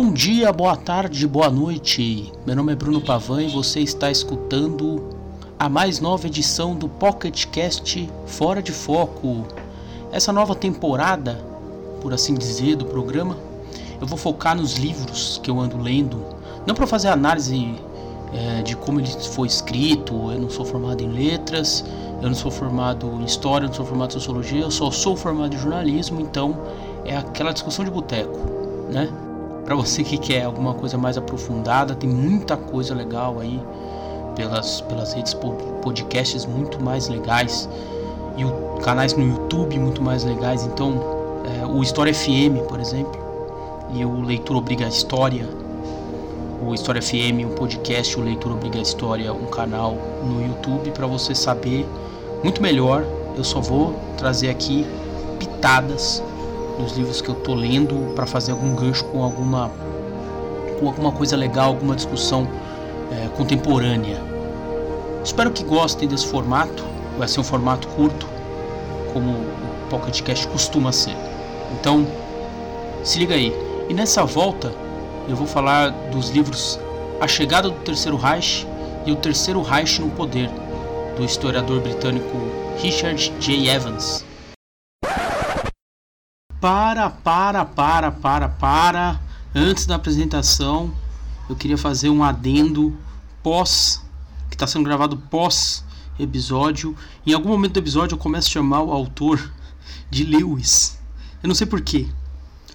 Bom dia, boa tarde, boa noite. Meu nome é Bruno Pavan e você está escutando a mais nova edição do Pocket Cast Fora de Foco. Essa nova temporada, por assim dizer, do programa, eu vou focar nos livros que eu ando lendo, não para fazer análise é, de como ele foi escrito. Eu não sou formado em letras, eu não sou formado em história, eu não sou formado em sociologia, eu só sou formado em jornalismo, então é aquela discussão de boteco, né? Para você que quer alguma coisa mais aprofundada, tem muita coisa legal aí pelas, pelas redes podcasts muito mais legais e canais no YouTube muito mais legais. Então, é, o História FM, por exemplo, e o Leitura Obriga a História, o História FM, um podcast, o Leitura Obriga a História, um canal no YouTube para você saber muito melhor. Eu só vou trazer aqui pitadas dos livros que eu tô lendo para fazer algum gancho com alguma com alguma coisa legal, alguma discussão é, contemporânea. Espero que gostem desse formato. Vai ser um formato curto, como o Pocket Cast costuma ser. Então, se liga aí. E nessa volta, eu vou falar dos livros A Chegada do Terceiro Reich e O Terceiro Reich no Poder, do historiador britânico Richard J. Evans. Para, para, para, para, para. Antes da apresentação, eu queria fazer um adendo pós, que está sendo gravado pós episódio. Em algum momento do episódio eu começo a chamar o autor de Lewis. Eu não sei porquê.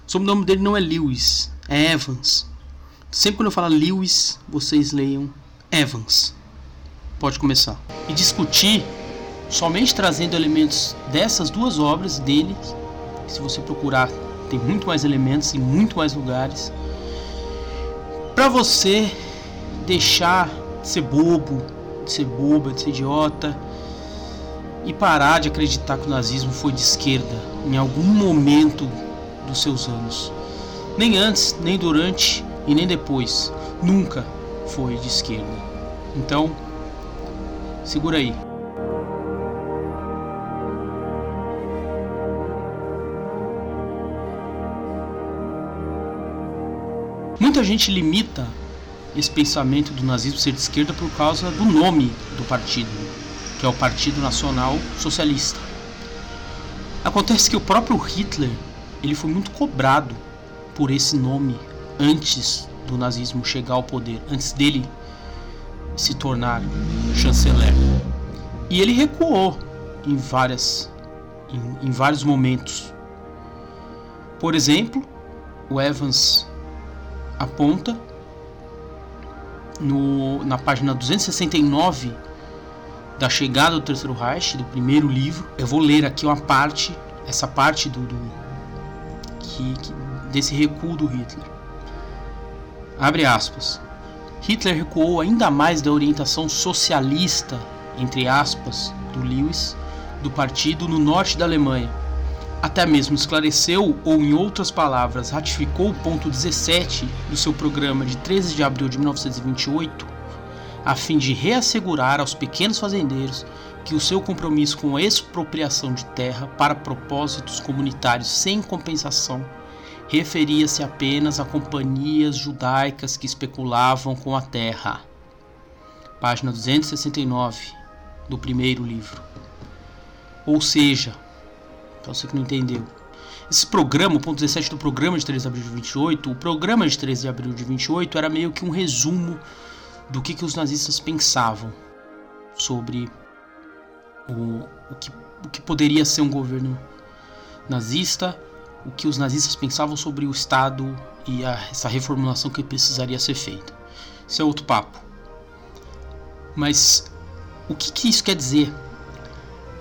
O sobrenome dele não é Lewis, é Evans. Sempre quando eu falar Lewis, vocês leiam Evans. Pode começar. E discutir somente trazendo elementos dessas duas obras dele se você procurar, tem muito mais elementos em muito mais lugares. Para você deixar de ser bobo, de ser boba, de ser idiota e parar de acreditar que o nazismo foi de esquerda em algum momento dos seus anos. Nem antes, nem durante e nem depois. Nunca foi de esquerda. Então, segura aí. Muita gente limita esse pensamento do nazismo ser de esquerda por causa do nome do partido, que é o Partido Nacional Socialista. Acontece que o próprio Hitler ele foi muito cobrado por esse nome antes do nazismo chegar ao poder, antes dele se tornar chanceler. E ele recuou em várias em, em vários momentos. Por exemplo, o Evans aponta no, na página 269 da chegada do Terceiro Reich, do primeiro livro. Eu vou ler aqui uma parte, essa parte do, do que, que, desse recuo do Hitler. Abre aspas. Hitler recuou ainda mais da orientação socialista, entre aspas, do Lewis, do partido no norte da Alemanha até mesmo esclareceu, ou em outras palavras, ratificou o ponto 17 do seu programa de 13 de abril de 1928, a fim de reassegurar aos pequenos fazendeiros que o seu compromisso com a expropriação de terra para propósitos comunitários sem compensação referia-se apenas a companhias judaicas que especulavam com a terra. Página 269 do primeiro livro. Ou seja, para você que não entendeu. Esse programa, o ponto 17 do programa de 3 de abril de 28, o programa de 13 de abril de 28 era meio que um resumo do que, que os nazistas pensavam sobre o, o, que, o que poderia ser um governo nazista, o que os nazistas pensavam sobre o Estado e a, essa reformulação que precisaria ser feita. Isso é outro papo. Mas o que, que isso quer dizer?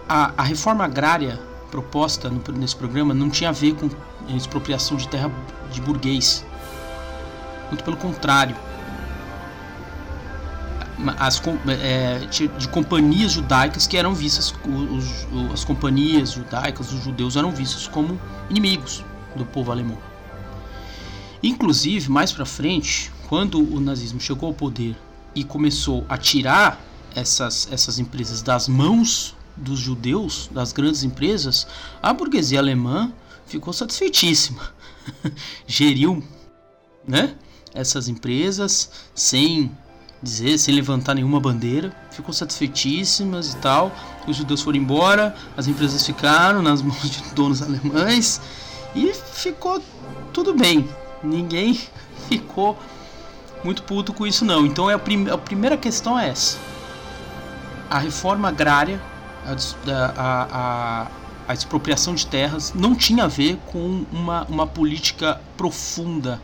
A, a reforma agrária proposta no, nesse programa não tinha a ver com expropriação de terra de burguês. Muito pelo contrário. As, é, de companhias judaicas que eram vistas, os, as companhias judaicas, os judeus eram vistos como inimigos do povo alemão. Inclusive, mais para frente, quando o nazismo chegou ao poder e começou a tirar essas, essas empresas das mãos dos judeus, das grandes empresas, a burguesia alemã ficou satisfeitíssima. Geriu né? Essas empresas sem dizer, sem levantar nenhuma bandeira, ficou satisfeitíssimas e tal. Os judeus foram embora, as empresas ficaram nas mãos de donos alemães e ficou tudo bem. Ninguém ficou muito puto com isso não. Então é a, prim a primeira questão é essa. A reforma agrária, a, a, a, a expropriação de terras não tinha a ver com uma, uma política profunda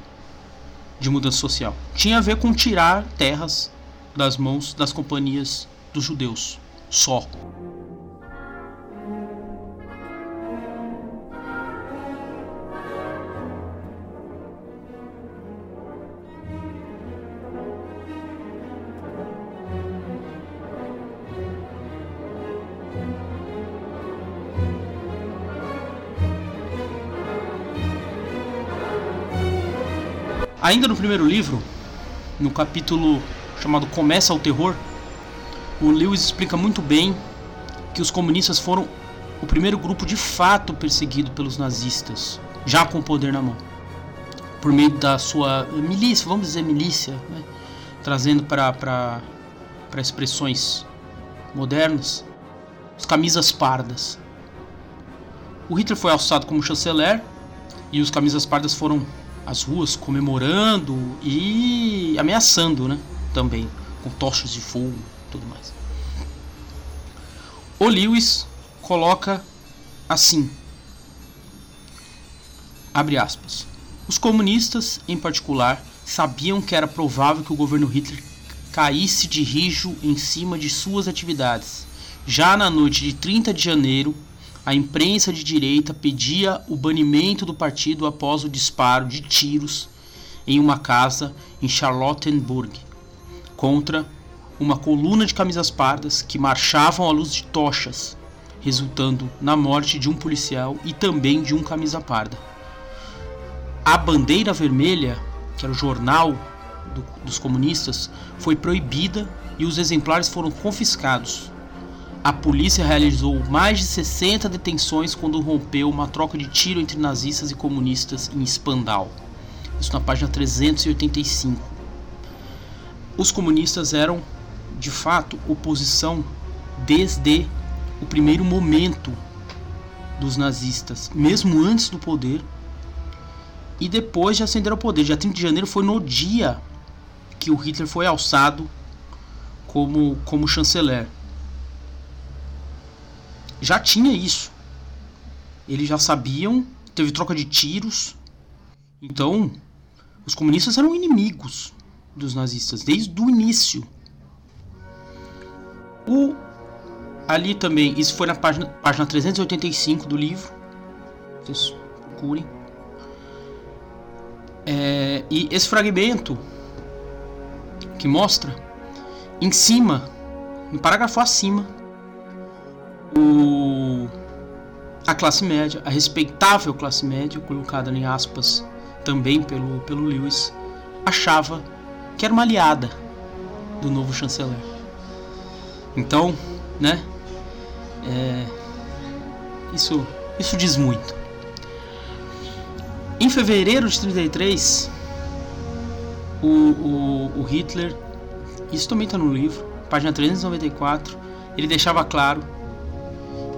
de mudança social. Tinha a ver com tirar terras das mãos das companhias dos judeus. Só. Ainda no primeiro livro, no capítulo chamado Começa o Terror, o Lewis explica muito bem que os comunistas foram o primeiro grupo de fato perseguido pelos nazistas, já com o poder na mão, por meio da sua milícia, vamos dizer milícia, né? trazendo para expressões modernas, as camisas pardas. O Hitler foi alçado como chanceler e os camisas pardas foram as ruas comemorando e ameaçando, né? Também com tochas de fogo, tudo mais. O Lewis coloca assim: abre aspas. Os comunistas, em particular, sabiam que era provável que o governo Hitler caísse de rijo em cima de suas atividades. Já na noite de 30 de janeiro, a imprensa de direita pedia o banimento do partido após o disparo de tiros em uma casa em Charlottenburg contra uma coluna de camisas pardas que marchavam à luz de tochas, resultando na morte de um policial e também de um camisa parda. A bandeira vermelha, que era o jornal do, dos comunistas, foi proibida e os exemplares foram confiscados a polícia realizou mais de 60 detenções quando rompeu uma troca de tiro entre nazistas e comunistas em Spandau. Isso na página 385. Os comunistas eram, de fato, oposição desde o primeiro momento dos nazistas, mesmo antes do poder e depois de ascender ao poder. Dia 30 de janeiro foi no dia que o Hitler foi alçado como, como chanceler já tinha isso. Eles já sabiam, teve troca de tiros. Então, os comunistas eram inimigos dos nazistas desde o início. O ali também, isso foi na página, página 385 do livro. Vocês procurem. É, e esse fragmento que mostra em cima, no parágrafo acima, classe média, a respeitável classe média, colocada em aspas também pelo, pelo Lewis, achava que era uma aliada do novo chanceler. Então, né? É, isso, isso diz muito. Em fevereiro de 33, o, o, o Hitler, isso também está no livro, página 394, ele deixava claro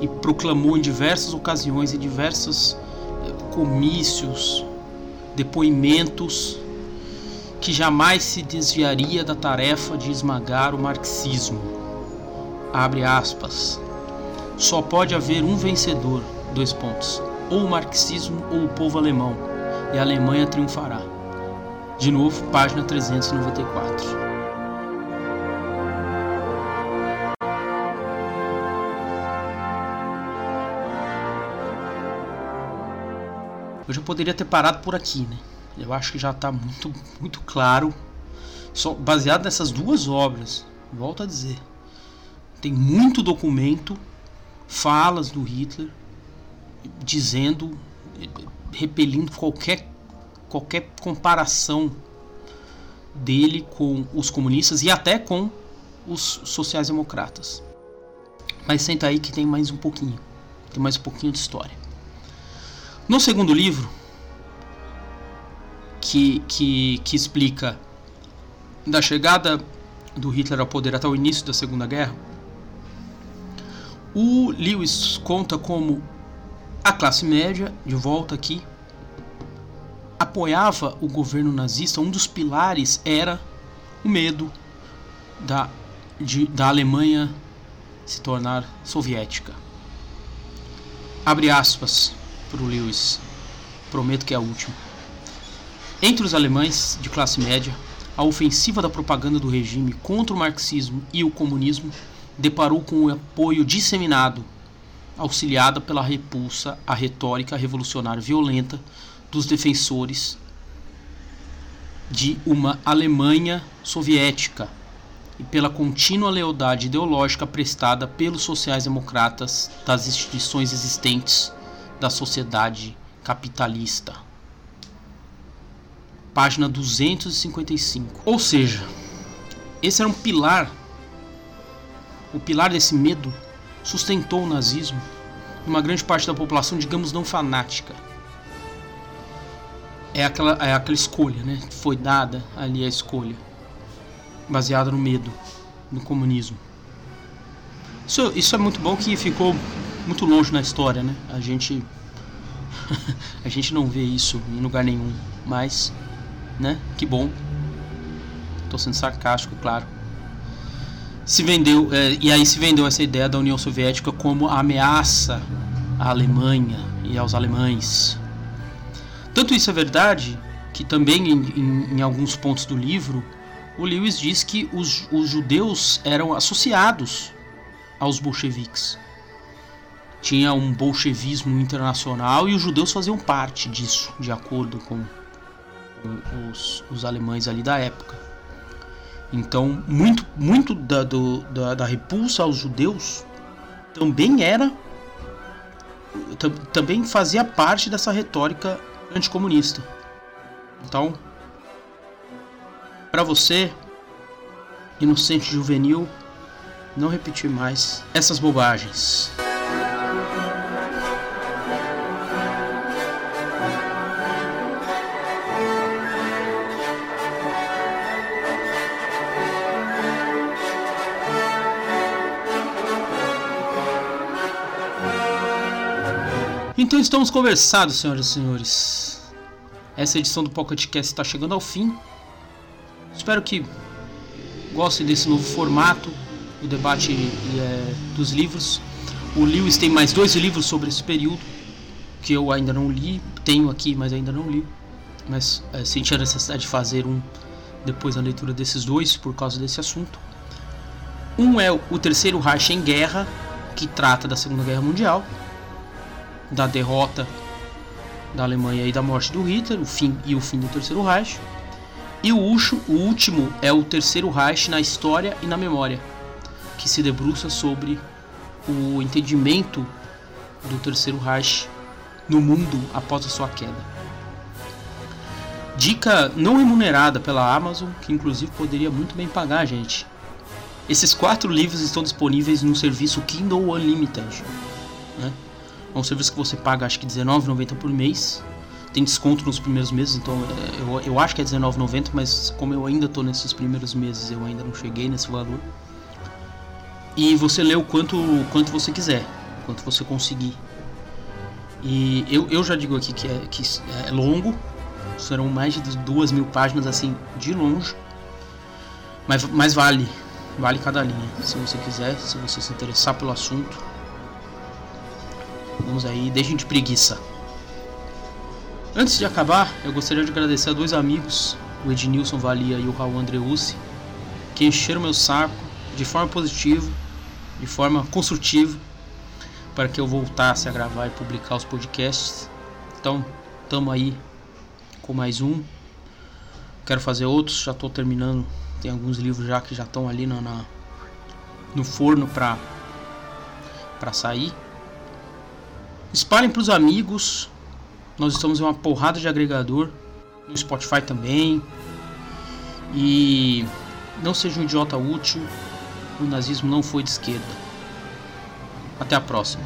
e proclamou em diversas ocasiões, em diversos eh, comícios, depoimentos, que jamais se desviaria da tarefa de esmagar o marxismo. Abre aspas. Só pode haver um vencedor, dois pontos. Ou o marxismo ou o povo alemão, e a Alemanha triunfará. De novo, página 394. Eu já poderia ter parado por aqui, né? Eu acho que já está muito, muito claro. Só baseado nessas duas obras, volto a dizer, tem muito documento, falas do Hitler dizendo, repelindo qualquer qualquer comparação dele com os comunistas e até com os sociais-democratas. Mas senta aí que tem mais um pouquinho, tem mais um pouquinho de história. No segundo livro, que, que, que explica da chegada do Hitler ao poder até o início da Segunda Guerra, o Lewis conta como a classe média, de volta aqui, apoiava o governo nazista. Um dos pilares era o medo da, de, da Alemanha se tornar soviética. Abre aspas para o Lewis. Prometo que é a última. Entre os alemães de classe média, a ofensiva da propaganda do regime contra o marxismo e o comunismo deparou com o apoio disseminado, auxiliada pela repulsa à retórica revolucionária violenta dos defensores de uma Alemanha soviética e pela contínua lealdade ideológica prestada pelos sociais-democratas das instituições existentes da sociedade capitalista. Página 255. Ou seja, esse era um pilar, o pilar desse medo sustentou o nazismo uma grande parte da população, digamos, não fanática. É aquela, é aquela escolha, né? Foi dada ali a escolha baseada no medo, no comunismo. Isso, isso é muito bom que ficou muito longe na história, né? A gente a gente não vê isso em lugar nenhum, mas, né? Que bom. Tô sendo sarcástico, claro. Se vendeu é, e aí se vendeu essa ideia da União Soviética como ameaça à Alemanha e aos alemães. Tanto isso é verdade que também em, em, em alguns pontos do livro o Lewis diz que os, os judeus eram associados aos bolcheviques. Tinha um bolchevismo internacional e os judeus faziam parte disso, de acordo com, os, os alemães ali da época. Então, muito, muito da, do, da, da repulsa aos judeus também era. Também fazia parte dessa retórica anticomunista. Então, para você, inocente juvenil, não repetir mais essas bobagens. Então estamos conversados, senhoras e senhores. Essa edição do Pocket Cast está chegando ao fim. Espero que gostem desse novo formato, o debate é, dos livros. O Lewis tem mais dois livros sobre esse período que eu ainda não li, tenho aqui, mas ainda não li. Mas é, senti a necessidade de fazer um depois da leitura desses dois por causa desse assunto. Um é o Terceiro Reich em Guerra, que trata da Segunda Guerra Mundial, da derrota da Alemanha e da morte do Hitler, o fim e o fim do Terceiro Reich. E o, último é o terceiro Reich na história e na memória, que se debruça sobre o entendimento do terceiro Reich no mundo após a sua queda. Dica não remunerada pela Amazon, que inclusive poderia muito bem pagar, gente. Esses quatro livros estão disponíveis no serviço Kindle Unlimited. Né? É um serviço que você paga acho que R$19,90 por mês tem desconto nos primeiros meses, então é, eu, eu acho que é R$19,90, mas como eu ainda estou nesses primeiros meses, eu ainda não cheguei nesse valor. E você lê o quanto, quanto você quiser, quanto você conseguir. E eu, eu já digo aqui que é, que é longo, serão mais de duas mil páginas assim de longe, mas, mas vale, vale cada linha. Se você quiser, se você se interessar pelo assunto, vamos aí, deixem de preguiça. Antes de acabar, eu gostaria de agradecer a dois amigos, o Ednilson Valia e o Raul Andreucci, que encheram meu saco de forma positiva, de forma construtiva, para que eu voltasse a gravar e publicar os podcasts. Então, estamos aí com mais um. Quero fazer outros, já estou terminando. Tem alguns livros já que já estão ali no, na, no forno para para sair. Espalhem para os amigos, nós estamos em uma porrada de agregador, no Spotify também. E não seja um idiota útil, o nazismo não foi de esquerda. Até a próxima.